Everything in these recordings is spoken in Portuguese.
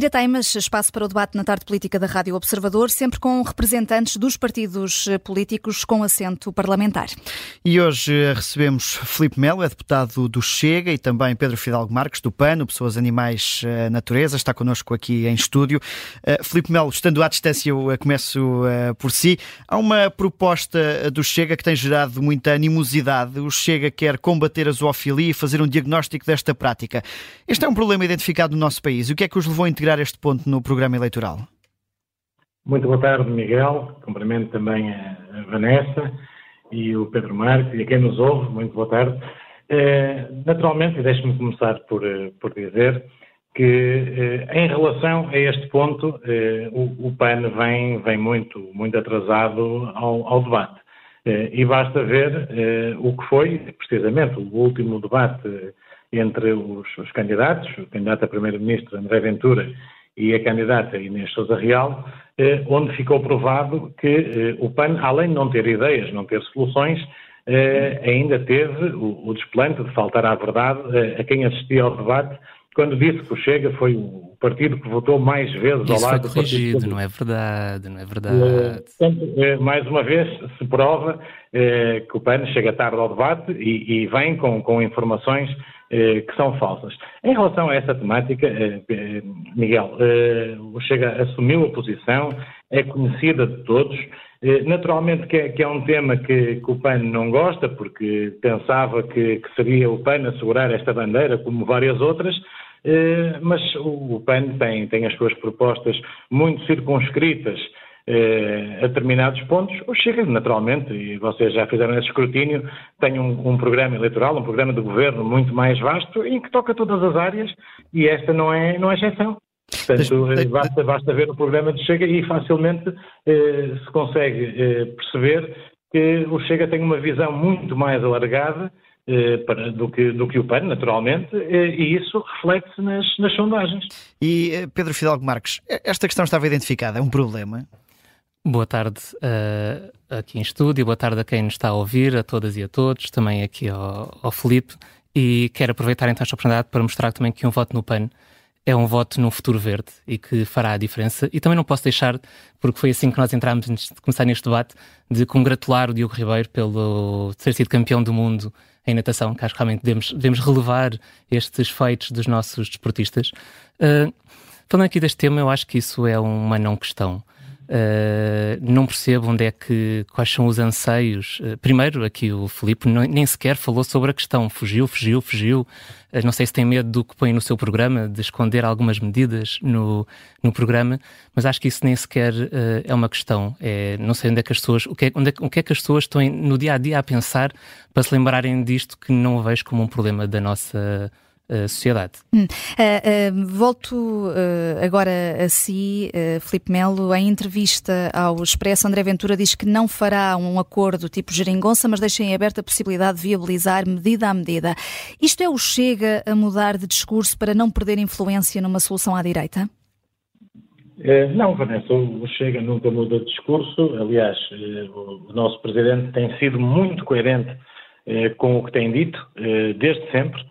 Tira Teimas, espaço para o debate na tarde política da Rádio Observador, sempre com representantes dos partidos políticos com assento parlamentar. E hoje eh, recebemos Filipe Melo, é deputado do Chega, e também Pedro Fidalgo Marques, do PAN, Pessoas, Animais, eh, Natureza, está connosco aqui em estúdio. Filipe Melo, estando à distância, eu começo por si. Há uma proposta do Chega que tem gerado muita animosidade. O Chega quer combater a zoofilia e fazer um diagnóstico desta prática. Este é um problema identificado no nosso país. O que é que os levou a integrar este ponto no programa eleitoral? Muito boa tarde, Miguel. Cumprimento também a Vanessa e o Pedro Marques e a quem nos ouve. Muito boa tarde. Eh, naturalmente, e deixe-me começar por, eh, por dizer que, eh, em relação a este ponto, o, o PAN vem, vem muito, muito atrasado ao, ao debate. E basta ver o que foi, precisamente, o último debate entre os, os candidatos, o candidato a primeiro-ministro André Ventura e a candidata Inês Sousa Real, eh, onde ficou provado que eh, o PAN, além de não ter ideias, não ter soluções, eh, ainda teve o, o, desplante de faltar à verdade eh, a quem assistia ao debate, quando disse que o Chega foi o partido que votou mais vezes Isso ao lado foi corrigido, não é verdade, não é verdade. Eh, portanto, eh, mais uma vez se prova que o PAN chega tarde ao debate e, e vem com, com informações que são falsas. Em relação a essa temática, eh, eh, Miguel, o Chega assumiu a posição, é conhecida de todos. Naturalmente que é, que é um tema que, que, o PAN não gosta, porque pensava que, que, seria o PAN assegurar esta bandeira, como várias outras, mas o PAN tem, tem as suas propostas muito circunscritas eh, a determinados pontos, o Chega, naturalmente, e vocês já fizeram esse escrutínio, tem um, um, programa eleitoral, um programa de governo muito mais vasto, em que toca todas as áreas, e esta não é, não é exceção. Portanto, eh, basta, basta ver o programa de Chega e facilmente eh, se consegue eh, perceber que o Chega tem uma visão muito mais alargada eh, para, do, que, do que o PAN, naturalmente, eh, e isso reflete-se nas, nas sondagens. E Pedro Fidalgo Marques, esta questão estava identificada, é um problema? Boa tarde uh, aqui em estúdio, boa tarde a quem nos está a ouvir, a todas e a todos, também aqui ao, ao Felipe. E quero aproveitar então esta oportunidade para mostrar também que um voto no PAN é um voto num futuro verde e que fará a diferença. E também não posso deixar, porque foi assim que nós entramos antes de começar neste debate, de congratular o Diogo Ribeiro pelo ter sido campeão do mundo em natação, que acho que realmente devemos, devemos relevar estes feitos dos nossos desportistas. Uh, falando aqui deste tema, eu acho que isso é uma não questão. Uh, não percebo onde é que, quais são os anseios. Uh, primeiro, aqui o Filipe nem sequer falou sobre a questão, fugiu, fugiu, fugiu. Uh, não sei se tem medo do que põe no seu programa, de esconder algumas medidas no, no programa, mas acho que isso nem sequer é uma questão. É, não sei onde é que as pessoas, o que é, onde é, o que é que as pessoas estão no dia a dia a pensar para se lembrarem disto que não vejo como um problema da nossa sociedade. Hum. Uh, uh, volto uh, agora a si, Filipe Melo. Em entrevista ao Expresso, André Ventura diz que não fará um acordo tipo geringonça, mas deixa em aberto a possibilidade de viabilizar medida a medida. Isto é o Chega a mudar de discurso para não perder influência numa solução à direita? Não, Vanessa, o Chega nunca muda de discurso. Aliás, o nosso Presidente tem sido muito coerente com o que tem dito, desde sempre.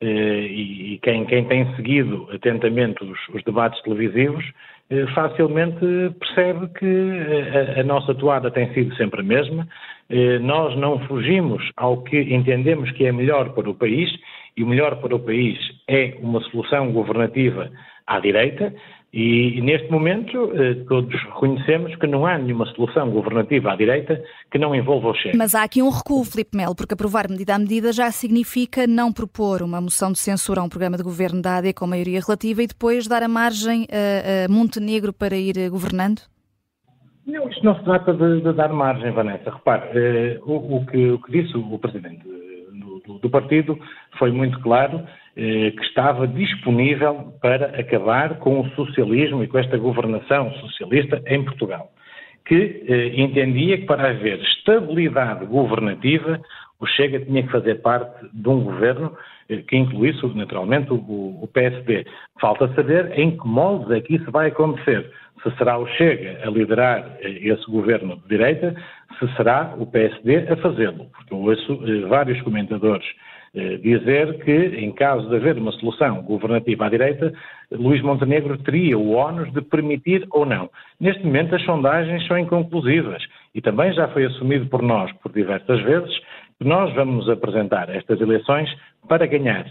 Eh, e quem, quem, tem seguido atentamente os, os debates televisivos eh, facilmente percebe que a, a, nossa toada tem sido sempre a mesma. Eh, nós não fugimos ao que entendemos que é melhor para o país, e o melhor para o país é uma solução governativa à direita, e, neste momento eh, todos reconhecemos que não há nenhuma solução governativa à direita que não envolva o Chega. Mas há aqui um recuo, Filipe Melo, porque aprovar medida a medida já significa não propor uma moção de censura a um programa de governo da AD com maioria relativa e depois dar a margem a, Montenegro para ir governando? Não, isto não se trata de, de dar margem, Vanessa. Repare, eh, o, o, que, o, que, disse o Presidente do, do partido foi muito claro eh, que estava disponível para acabar com o socialismo e com esta governação socialista em Portugal, que eh, entendia que para haver estabilidade governativa, o Chega tinha que fazer parte de um governo eh, que incluísse, naturalmente, o, o PSD. Falta saber em que moldes é que isso vai acontecer. Se será o Chega a liderar esse governo de direita, se será o PSD a fazê-lo. Porque eu ouço vários comentadores eh, dizer que, em caso de haver uma solução governativa à direita, Luís Montenegro teria o ónus de permitir ou não. Neste momento, as sondagens são inconclusivas e também já foi assumido por nós, por diversas vezes, que nós vamos apresentar estas eleições para ganhar,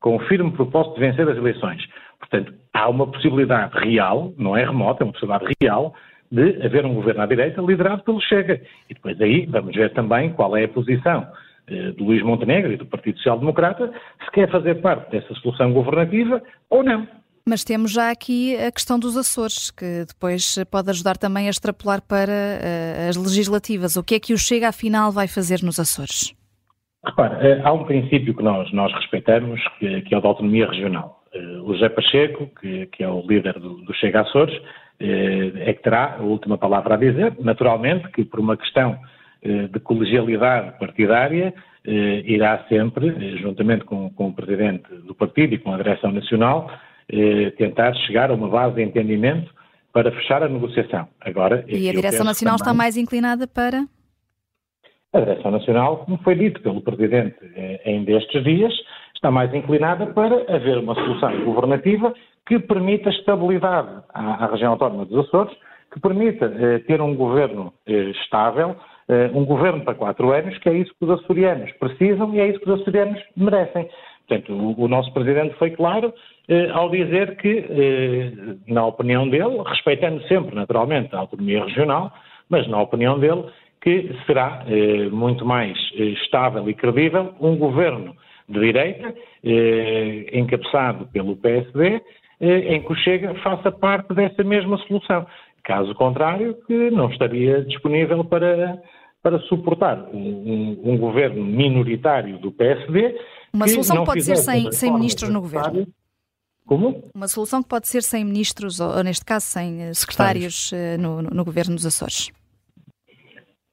com o firme propósito de vencer as eleições. Portanto, há uma possibilidade real, não é remota, é uma possibilidade real, de haver um governo à direita liderado pelo Chega. E depois aí vamos ver também qual é a posição eh, do Luís Montenegro e do Partido Social Democrata, se quer fazer parte dessa solução governativa ou não. Mas temos já aqui a questão dos Açores, que depois pode ajudar também a extrapolar para uh, as legislativas. O que é que o Chega, afinal, vai fazer nos Açores? Repare, eh, há um princípio que nós, nós respeitamos, que, que, é o da autonomia regional. O José Pacheco, que, que é o líder do, do Chega Açores, é que terá a última palavra a dizer. Naturalmente que, por uma questão de colegialidade partidária, eh, irá sempre, eh, juntamente com, com, o Presidente do Partido e com a Direção Nacional, tentar chegar a uma base de entendimento para fechar a negociação. Agora, e a Direção Nacional também, está mais inclinada para? A Direção Nacional, como foi dito pelo Presidente ainda estes dias, está mais inclinada para haver uma solução governativa que permita estabilidade à, à região autónoma dos Açores, que permita eh, ter um governo eh, estável, eh, um governo para quatro anos, que é isso que os açorianos precisam e é isso que os açorianos merecem. Portanto, o, o nosso Presidente foi claro eh, ao dizer que, eh, na opinião dele, respeitando sempre, naturalmente, a autonomia regional, mas na opinião dele, que será eh, muito mais eh, estável e credível um governo de direita, eh, encabeçado pelo PSD, em que o Chega faça parte dessa mesma solução. Caso contrário, que não estaria disponível para para suportar um, um, um governo minoritário do PSD. Uma solução que pode ser sem, sem ministros no governo. Como? Uma solução que pode ser sem ministros, ou neste caso sem eh, secretários eh, no, no, no governo dos Açores.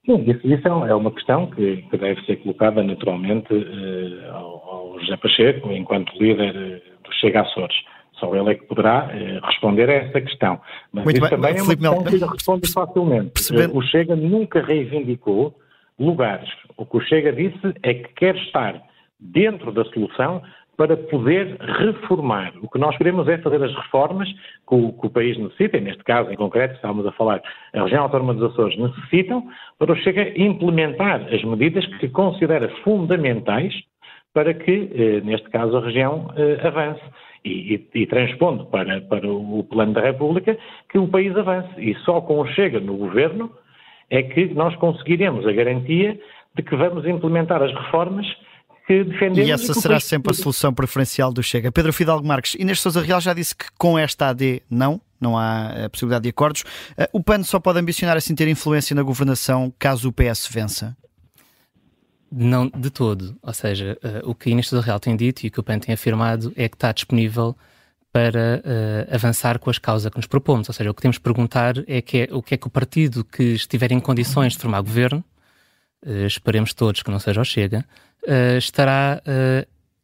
Sim, isso, isso, é uma questão que, que deve ser colocada naturalmente uh, ao, ao José Pacheco, enquanto líder do Chega Açores. Só ele é que poderá eh, responder a essa questão. Mas Muito isso bem. também é uma questão que ele responde facilmente. Percebendo. O Chega nunca reivindicou lugares. O que o Chega disse é que quer estar dentro da solução para poder reformar. O que nós queremos é fazer as reformas que o, que o, país necessita, e neste caso, em concreto, estamos a falar, a região autónoma dos Açores necessitam, para o Chega implementar as medidas que considera fundamentais para que, eh, neste caso, a região eh, avance e, e, e transpondo para, para o plano da República que o país avance. E só com o Chega no governo é que nós conseguiremos a garantia de que vamos implementar as reformas que defendemos. E essa e será sempre a solução preferencial do Chega. Pedro Fidalgo Marques, Inês Sousa Real já disse que com esta AD não, não há a possibilidade de acordos. Eh, o PAN só pode ambicionar assim ter influência na governação caso o PS vença? Não, de todo. Ou seja, uh, o que a Inês Real tem dito e o que o PAN tem afirmado é que está disponível para uh, avançar com as causas que nos propomos. Ou seja, o que temos de perguntar é, que é o que é que o partido que estiver em condições de formar governo, uh, esperemos todos que não seja o Chega, estará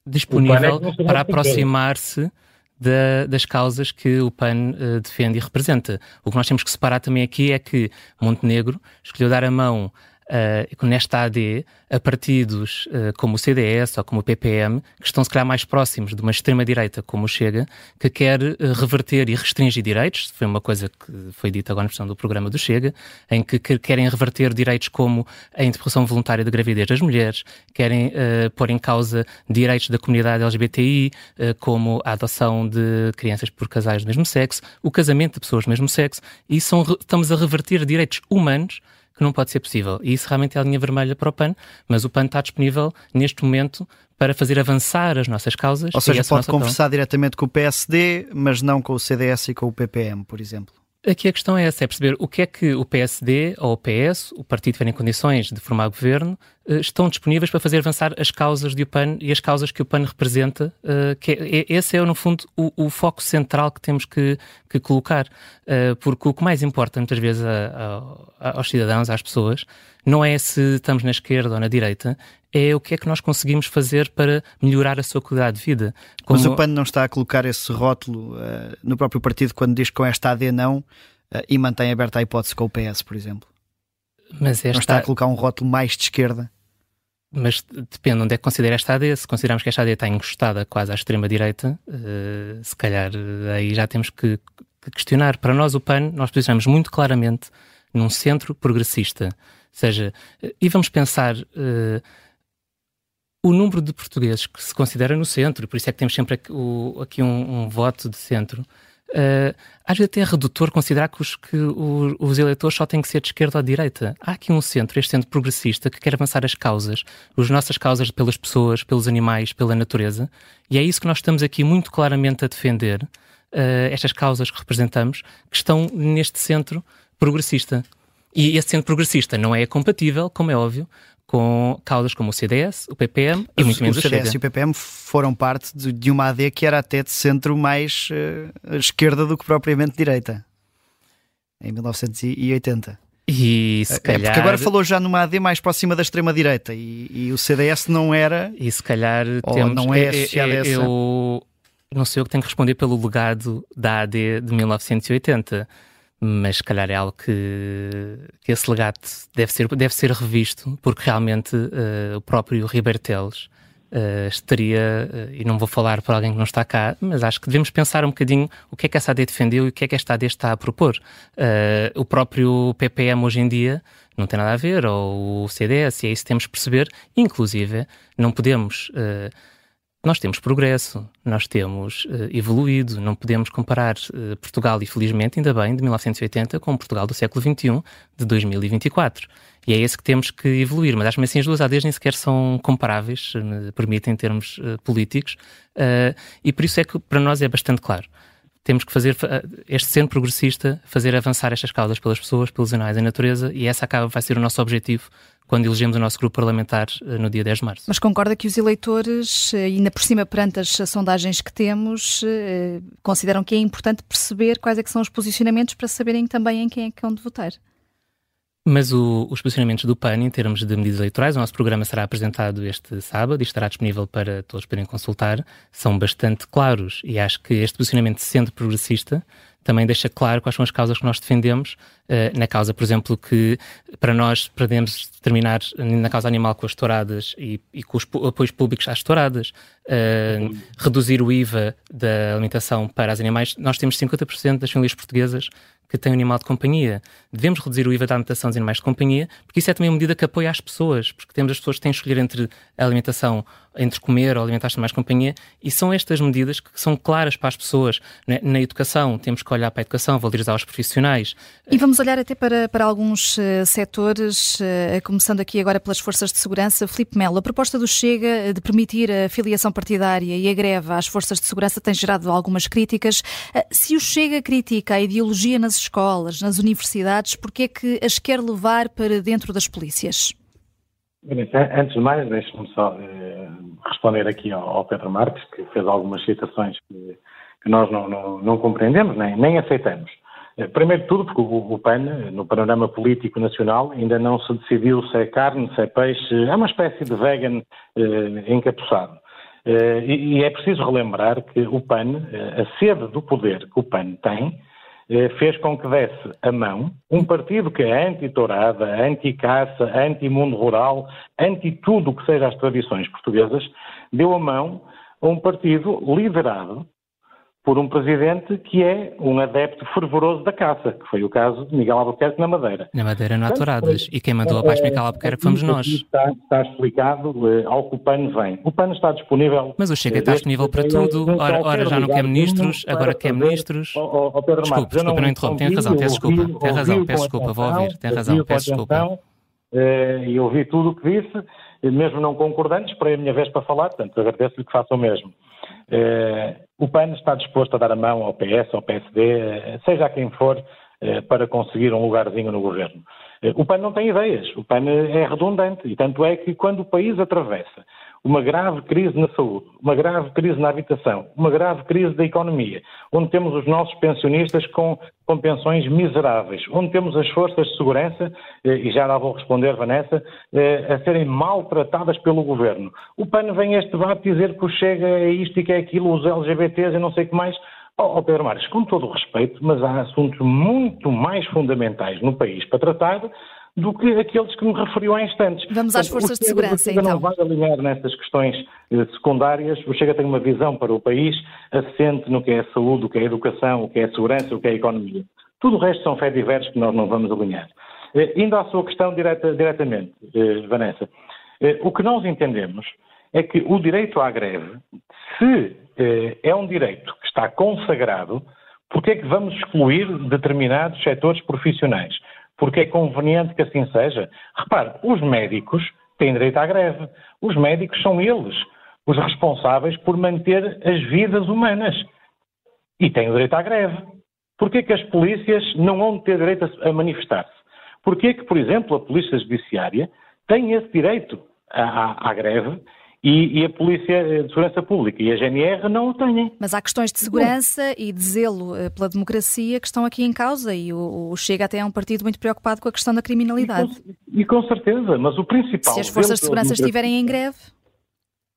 disponível para aproximar-se da, das causas que o PAN defende e representa. O que nós temos que separar também aqui é que Montenegro escolheu dar a mão uh, nesta AD a partidos uh, como o CDS ou como o PPM, que estão se calhar mais próximos de uma extrema-direita como o Chega, que quer uh, reverter e restringir direitos, foi uma coisa que foi dita agora na versão do programa do Chega, em que, que querem reverter direitos como a interrupção voluntária da gravidez das mulheres, querem uh, pôr em causa direitos da comunidade LGBTI, como a adoção de crianças por casais do mesmo sexo, o casamento de pessoas do mesmo sexo, e são, estamos a reverter direitos humanos que não pode ser possível. E isso realmente é a linha vermelha para o PAN, mas o PAN está disponível neste momento para fazer avançar as nossas causas. Ou seja, pode conversar diretamente com o PSD, mas não com o CDS e com o PPM, por exemplo. Aqui a questão é essa, é perceber o que é que o PSD ou o PS, o partido que em condições de formar governo, estão disponíveis para fazer avançar as causas do PAN e as causas que o PAN representa, eh, que é, esse é, no fundo, o, o, foco central que temos que, que, colocar, eh, porque o que mais importa muitas vezes a, a, aos cidadãos, às pessoas, não é se estamos na esquerda ou na direita, é o que é que nós conseguimos fazer para melhorar a sua qualidade de vida. Como... Mas o PAN não está a colocar esse rótulo uh, no próprio partido quando diz que com esta AD não uh, e mantém aberta a hipótese com o PS, por exemplo? Mas esta... Não está a colocar um rótulo mais de esquerda? mas depende onde é que considera esta AD. Se considerarmos que esta AD está encostada quase à extrema-direita, uh, se calhar aí já temos que, que, questionar. Para nós, o PAN, nós posicionamos muito claramente num centro progressista. Ou seja, e vamos pensar uh, o número de portugueses que se considera no centro, por isso é que temos sempre aqui, o, aqui um, um, voto de centro. Uh, às vezes até é redutor considerar que, os, que os eleitores só têm que ser de esquerda ou de direita. Há aqui um centro, este centro progressista, que quer avançar as causas, as nossas causas pelas pessoas, pelos animais, pela natureza, e é isso que nós estamos aqui muito claramente a defender, uh, estas causas que representamos, que estão neste centro progressista. E esse centro progressista não é compatível, como é óbvio, com causas como o CDS, o PPM e muito menos o CDS e o PPM foram parte de, de, uma AD que era até de centro mais uh, esquerda do que propriamente direita, em 1980. E se calhar... É, porque agora falou já numa AD mais próxima da extrema-direita e, e, o CDS não era... E se calhar temos... não é associado é, é, essa... Eu não sei eu que tenho que responder pelo legado da AD de 1980 mas se calhar é algo que, que esse legado deve ser, deve ser revisto, porque realmente uh, o próprio Riberteles uh, estaria, uh, e não vou falar para alguém que não está cá, mas acho que devemos pensar um bocadinho o que é que essa AD defendeu e o que é que esta AD está a propor. o próprio PPM hoje em dia não tem nada a ver, ou o CDS, e é isso que temos que perceber, inclusive não podemos nós temos progresso, nós temos uh, evoluído, não podemos comparar uh, Portugal, e felizmente, ainda bem, de 1980 com Portugal do século XXI, de 2024. E é esse que temos que evoluir, mas acho que assim as duas ADs nem sequer são comparáveis, se me permitem, em termos políticos, e por isso é que para nós é bastante claro. Temos que fazer este centro progressista, fazer avançar estas causas pelas pessoas, pelos animais e natureza, e essa acaba vai ser o nosso objetivo quando elegemos o nosso grupo parlamentar eh, no dia 10 de março. Mas concorda que os eleitores, eh, ainda por cima perante as sondagens que temos, eh, consideram que é importante perceber quais é são os posicionamentos para saberem também em quem é que hão de votar? Mas o, os posicionamentos do PAN, em termos de medidas eleitorais, o nosso programa será apresentado este sábado e estará disponível para todos poderem consultar, são bastante claros e acho que este posicionamento, sendo progressista, também deixa claro quais são as causas que nós defendemos. Uh, na causa, por exemplo, que para nós podemos terminar na causa animal com as touradas e, e com os apoios públicos às touradas, uh, reduzir o IVA da alimentação para os animais. Nós temos 50% das famílias portuguesas que têm um animal de companhia. Devemos reduzir o IVA da alimentação dos animais de companhia, porque isso é também uma medida que apoia as pessoas, porque temos as pessoas que têm que escolher entre a alimentação, entre comer ou alimentar-se de mais companhia, e são estas medidas que são claras para as pessoas. Na, na, educação, temos que olhar para a educação, valorizar os profissionais. E vamos olhar até para, para alguns uh, setores, uh, começando aqui agora pelas forças de segurança. Filipe Melo, a proposta do Chega de permitir a filiação partidária e a greve às forças de segurança tem gerado algumas críticas. Uh, se o Chega critica a ideologia nas escolas, nas universidades, por que é que as quer levar para dentro das polícias? Antes de mais, deixe-me só eh, responder aqui ao, ao, Pedro Marques, que fez algumas citações que, que nós não, não, não, compreendemos, nem, nem aceitamos. Eh, primeiro de tudo, porque o, o, PAN, no panorama político nacional, ainda não se decidiu se é carne, se é peixe, é uma espécie de vegan eh, encapuçado. Eh, e, e, é preciso relembrar que o PAN, eh, a sede do poder que o PAN tem, eh, fez com que desse a mão um partido que é anti-tourada, anti-caça, anti-mundo rural, anti-tudo que seja as tradições portuguesas, deu a mão a um partido liderado por um presidente que é um adepto fervoroso da caça, que foi o caso de Miguel Albuquerque na Madeira. Na Madeira não há touradas. E quem mandou a paz Miguel Albuquerque fomos nós. Está, está explicado uh, ao que o PAN vem. O PAN está disponível... Mas o Chega está disponível para tudo. Ora, ora já não quer ministros, agora quer ministros. Oh, oh, Pedro desculpe, Marcos, desculpa, não, interrompo. Tem razão, peço desculpa. Tem razão, peço desculpa, vou ouvir. Tem razão, peço desculpa. Eh, e ouvi tudo o que disse, mesmo não concordando, esperei a minha vez para falar, portanto agradeço-lhe que faça o mesmo. Eh, o PAN está disposto a dar a mão ao PS, ao PSD, seja a quem for, eh, para conseguir um lugarzinho no governo. O PAN não tem ideias, o PAN é redundante e tanto é que quando o país atravessa uma grave crise na saúde, uma grave crise na habitação, uma grave crise da economia, onde temos os nossos pensionistas com, com pensões miseráveis, onde temos as forças de segurança, eh, e já lá vou responder, Vanessa, eh, a serem maltratadas pelo governo. O PAN vem a este debate dizer que o Chega é isto e que é aquilo, os LGBTs e não sei o que mais. Ó oh, Pedro Marques, com todo o respeito, mas há assuntos muito mais fundamentais no país para tratar do que aqueles que me referiu há instantes. Vamos às forças de segurança, então. não vai alinhar nestas questões eh, secundárias. O Chega tem uma visão para o país assente no que é a saúde, o que é a educação, o que é a segurança, o que é a economia. Tudo o resto são fé diversos que nós não vamos alinhar. Eh, indo à sua questão direta, diretamente, eh, Vanessa, o que nós entendemos é que o direito à greve, se é um direito que está consagrado, porque é que vamos excluir determinados setores profissionais? Porque é conveniente que assim seja? Repare, os médicos têm direito à greve. Os médicos são eles os responsáveis por manter as vidas humanas. E têm o direito à greve. Porquê que as polícias não vão ter direito a manifestar-se? Porquê que, por exemplo, a Polícia Judiciária tem esse direito à, à, à greve e, e, a Polícia de Segurança Pública e a GNR não o têm. Mas há questões de segurança e de zelo eh, pela democracia que estão aqui em causa e o, o Chega até é um partido muito preocupado com a questão da criminalidade. E com, e com certeza, mas o principal... Se as forças de segurança estiverem em greve...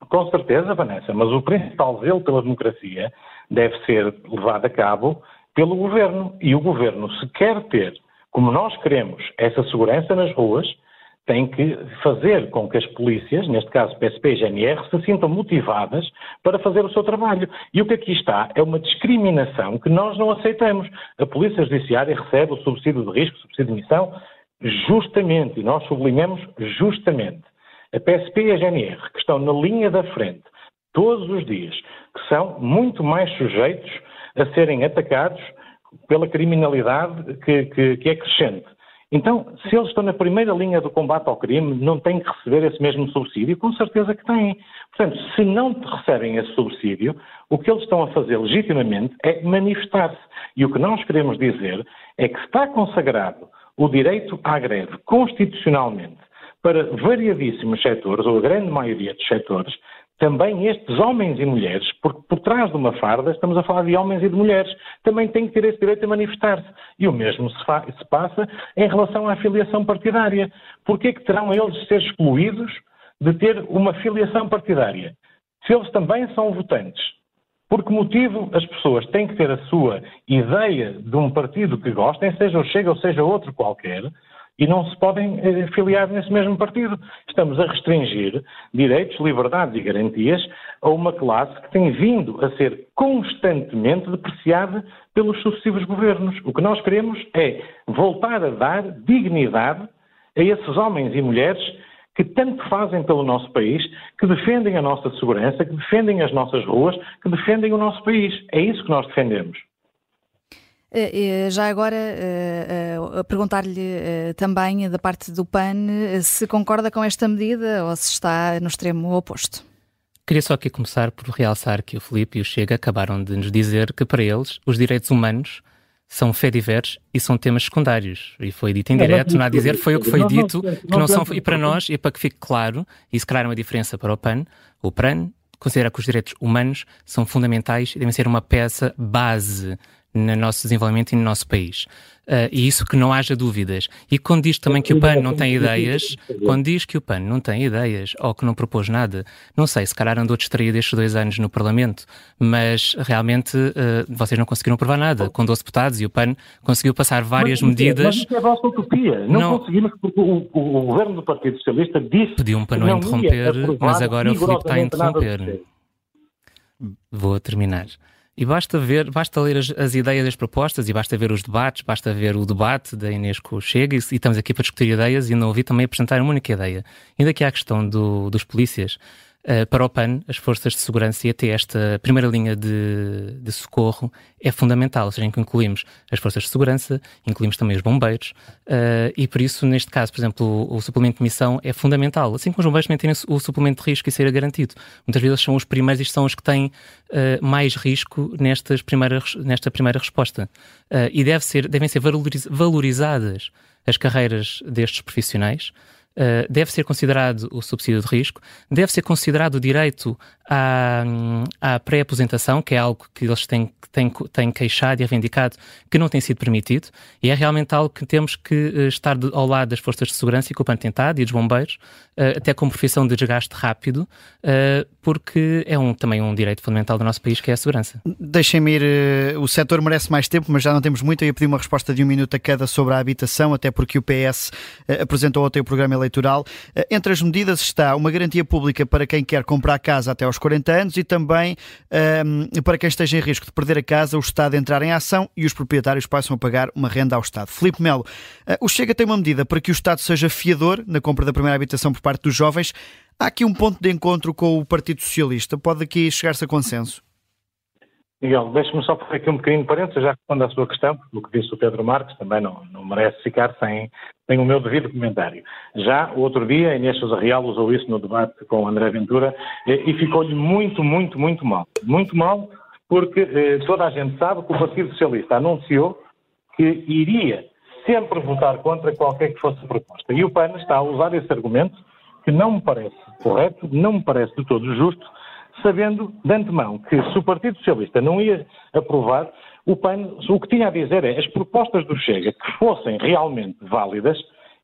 Com certeza, Vanessa, mas o principal zelo pela democracia deve ser levado a cabo pelo Governo. E o Governo, se quer ter, como nós queremos, essa segurança nas ruas, tem que fazer com que as polícias, neste caso PSP e GNR, se sintam motivadas para fazer o seu trabalho. E o que aqui está é uma discriminação que nós não aceitamos. A Polícia Judiciária recebe o subsídio de risco, subsídio de missão, justamente, e nós sublinhamos justamente. A PSP e a GNR, que estão na linha da frente todos os dias, que são muito mais sujeitos a serem atacados pela criminalidade que, que, que é crescente. Então, se eles estão na primeira linha do combate ao crime, não têm que receber esse mesmo subsídio? Com certeza que têm. Portanto, se não recebem esse subsídio, o que eles estão a fazer legitimamente é manifestar-se. E o que nós queremos dizer é que está consagrado o direito à greve constitucionalmente para variadíssimos setores, ou a grande maioria dos setores, também estes homens e mulheres, porque por trás de uma farda estamos a falar de homens e de mulheres, também têm que ter esse direito a manifestar-se. E o mesmo se, se, passa em relação à filiação partidária. Porquê que terão eles de ser excluídos de ter uma filiação partidária? Se eles também são votantes, por que motivo as pessoas têm que ter a sua ideia de um partido que gostem, seja o Chega ou seja outro qualquer, e não se podem eh, filiar nesse mesmo partido. Estamos a restringir direitos, liberdades e garantias a uma classe que tem vindo a ser constantemente depreciada pelos sucessivos governos. O que nós queremos é voltar a dar dignidade a esses homens e mulheres que tanto fazem pelo nosso país, que defendem a nossa segurança, que defendem as nossas ruas, que defendem o nosso país. É isso que nós defendemos. Eh, eh, já agora, eh, perguntar-lhe também da parte do PAN se concorda com esta medida ou se está no extremo oposto. Queria só aqui começar por realçar que o Filipe e o Chega acabaram de nos dizer que para eles os direitos humanos são fé diversos e são temas secundários. E foi dito em direto, não há a dizer, foi o que foi dito, que não são, e para nós, e para que fique claro, e se calhar uma diferença para o PAN, o PAN considera que os direitos humanos são fundamentais e devem ser uma peça base no nosso desenvolvimento e no nosso país. Uh, e isso que não haja dúvidas. E quando diz também que o PAN não tem ideias, quando diz que o PAN não tem ideias ou que não propôs nada, não sei, se calhar andou distraído estes dois anos no Parlamento, mas realmente uh, vocês não conseguiram provar nada com 12 deputados e o PAN conseguiu passar várias mas, medidas. Mas isso é a vossa utopia. Não, não, conseguimos porque o, o, o, governo do Partido Socialista disse. Pediu-me para não, não interromper, mas agora o Filipe está a interromper. Vou terminar. E basta ver, basta ler as, as, ideias das propostas e basta ver os debates, basta ver o debate da Inês com o Chega e, e estamos aqui para discutir ideias e não ouvi também apresentar uma única ideia. Ainda que há a questão do, dos polícias, para o PAN, as forças de segurança e até esta primeira linha de, de socorro é fundamental, ou seja, em que incluímos as forças de segurança, incluímos também os bombeiros, uh, e por isso, neste caso, por exemplo, o, o, suplemento de missão é fundamental. Assim como os bombeiros também têm o suplemento de risco e ser garantido. Muitas vezes são os primeiros e são os que têm uh, mais risco nestas primeiras, nesta primeira resposta. e deve ser, devem ser valorizadas as carreiras destes profissionais uh, deve ser considerado o subsídio de risco, deve ser considerado o direito à, à pré-aposentação, que é algo que eles têm, têm, têm queixado e reivindicado, que não tem sido permitido, e é realmente algo que temos que uh, estar de, ao lado das forças de segurança e que o PAN tentado, e dos bombeiros, uh, até como profissão de desgaste rápido, porque é um, também um direito fundamental do nosso país, que é a segurança. Deixem-me ir, o setor merece mais tempo, mas já não temos muito, eu ia pedir uma resposta de um minuto a cada sobre a habitação, até porque o PS apresentou ontem o programa eleitoral. Entre as medidas está uma garantia pública para quem quer comprar casa até aos aos 40 anos e também um, para quem esteja em risco de perder a casa, o Estado entrar em ação e os proprietários passam a pagar uma renda ao Estado. Filipe Melo, uh, o Chega tem uma medida para que o Estado seja fiador na compra da primeira habitação por parte dos jovens. Há aqui um ponto de encontro com o Partido Socialista. Pode aqui chegar-se a consenso? Miguel, deixe-me só fazer aqui um pequenino parênteses, já respondo à sua questão, porque o que disse o Pedro Marques também não, não merece ficar sem, sem o meu devido comentário. Já outro dia, Inês Sousa Real usou isso no debate com o André Ventura e ficou-lhe muito, muito, muito mal. Muito mal porque eh, toda a gente sabe que o Partido Socialista anunciou que iria sempre votar contra qualquer que fosse a proposta. E o PAN está a usar esse argumento que não me parece correto, não me parece de todo justo, sabendo de antemão que se o Partido Socialista não ia aprovar, o PAN, o que tinha a dizer é as propostas do Chega que fossem realmente válidas,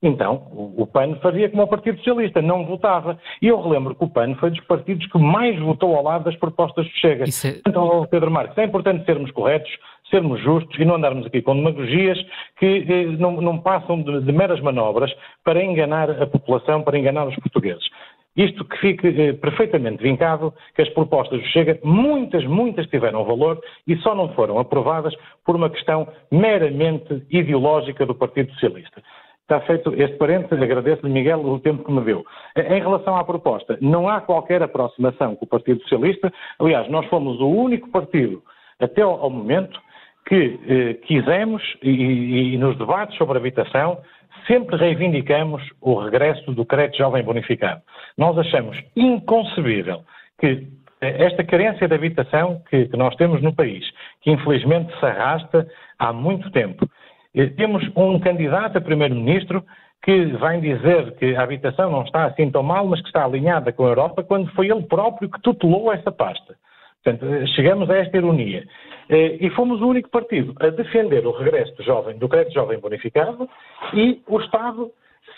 então o, PAN fazia como o Partido Socialista, não votava. E eu relembro que o PAN foi dos partidos que mais votou ao lado das propostas do Chega. É... Então, Pedro Marques, é importante sermos corretos, sermos justos e não andarmos aqui com demagogias que, não, não, passam de, de meras manobras para enganar a população, para enganar os portugueses. Isto que fique eh, perfeitamente vincado que as propostas do Chega, muitas, muitas tiveram valor e só não foram aprovadas por uma questão meramente ideológica do Partido Socialista. Está feito este parênteses, agradeço-lhe, Miguel, o tempo que me deu. Em relação à proposta, não há qualquer aproximação com o Partido Socialista. Aliás, nós fomos o único partido, até ao momento, que eh, quisemos, e, e nos debates sobre habitação, sempre reivindicamos o regresso do crédito jovem bonificado. Nós achamos inconcebível que esta carência de habitação que, que nós temos no país, que infelizmente se arrasta há muito tempo, eh, temos um candidato a primeiro-ministro que vem dizer que a habitação não está assim tão mal, mas que está alinhada com a Europa, quando foi ele próprio que tutelou essa pasta. Portanto, chegamos a esta ironia. Eh, e fomos o único partido a defender o regresso do, jovem, do crédito jovem bonificado e o Estado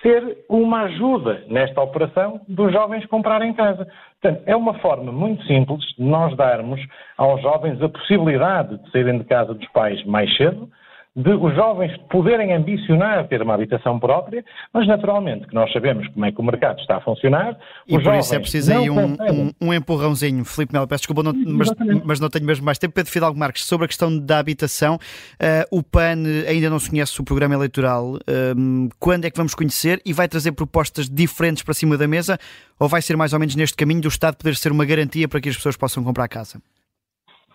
ser uma ajuda nesta operação dos jovens comprarem casa. Portanto, é uma forma muito simples de nós darmos aos jovens a possibilidade de saírem de casa dos pais mais cedo, de os jovens poderem ambicionar ter uma habitação própria, mas naturalmente que nós sabemos como é que o mercado está a funcionar. E por isso é preciso aí um, um, um, empurrãozinho. Filipe Melo, peço desculpa, não, mas, mas, não tenho mesmo mais tempo. Pedro Fidalgo Marques, sobre a questão da habitação, uh, o PAN ainda não se conhece o programa eleitoral. Uh, quando é que vamos conhecer e vai trazer propostas diferentes para cima da mesa ou vai ser mais ou menos neste caminho do Estado poder ser uma garantia para que as pessoas possam comprar casa?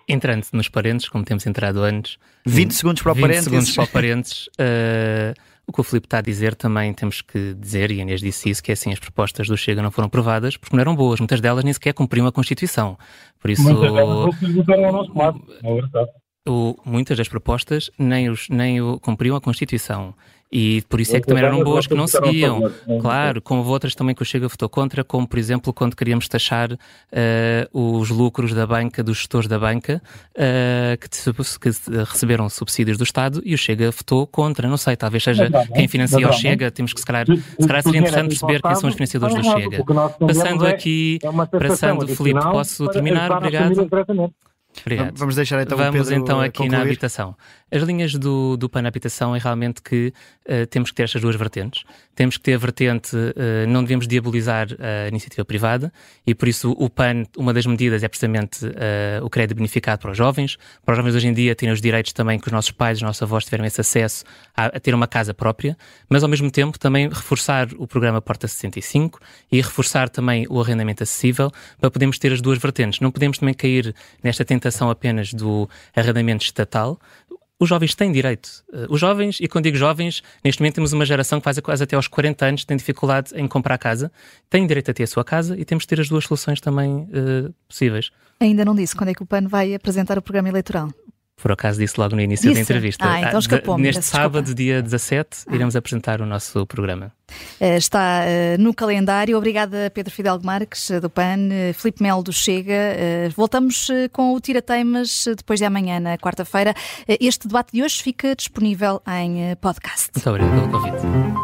Entrando nos parentes, como temos entrado antes. 20 segundos para o 20 parentes. segundos para o parentes. Uh, o que o Filipe está a dizer também temos que dizer, e a Inês disse isso, que é assim, as propostas do Chega não foram aprovadas porque não eram boas. Muitas delas nem sequer cumpriam a Constituição. Por isso. Muitas delas ao nosso lado, é verdade. O, muitas das propostas nem, os, nem o, cumpriam a Constituição. E por isso é que também eram boas que não seguiam. Claro, como outras também que o Chega votou contra, como por exemplo quando queríamos taxar uh, os lucros da banca, dos gestores da banca, uh, que, que, receberam subsídios do Estado e o Chega votou contra. Não sei, talvez seja quem financia o Chega, temos que se calhar, se calhar seria interessante perceber quem são os financiadores do Chega. Passando é aqui, passando, Filipe, posso terminar? Obrigado. Obrigado. Vamos deixar então Vamos então aqui concluir. na habitação. As linhas do, do PAN Habitação é realmente que uh, temos que ter estas duas vertentes. Temos que ter a vertente, uh, não devemos diabolizar a iniciativa privada e por isso o PAN, uma das medidas é precisamente uh, o crédito bonificado para os jovens. Para os jovens hoje em dia têm os direitos também que os nossos pais, os nossos avós tiveram esse acesso a, a ter uma casa própria, mas ao mesmo tempo também reforçar o programa Porta 65 e reforçar também o arrendamento acessível para podermos ter as duas vertentes. Não podemos também cair nesta tentação apenas do arrendamento estatal, os jovens têm direito. Eh, os jovens, e quando digo jovens, neste momento temos uma geração que quase, quase até aos 40 anos tem dificuldade em comprar casa, têm direito a ter a sua casa e temos de ter as duas soluções também uh, possíveis. Ainda não disse quando é que o PAN vai apresentar o programa eleitoral? Por acaso disse logo no início da entrevista. Ah, então escapou-me, Neste sábado, dia 17, iremos apresentar o nosso programa. Eh, Está eh, no calendário. Obrigada, Pedro Fidalgo Marques, eh, do PAN, Filipe Melo do Chega. Voltamos com o Tira Teimas eh, depois de amanhã, na quarta-feira. Este debate de hoje fica disponível em podcast. Muito obrigado pelo convite.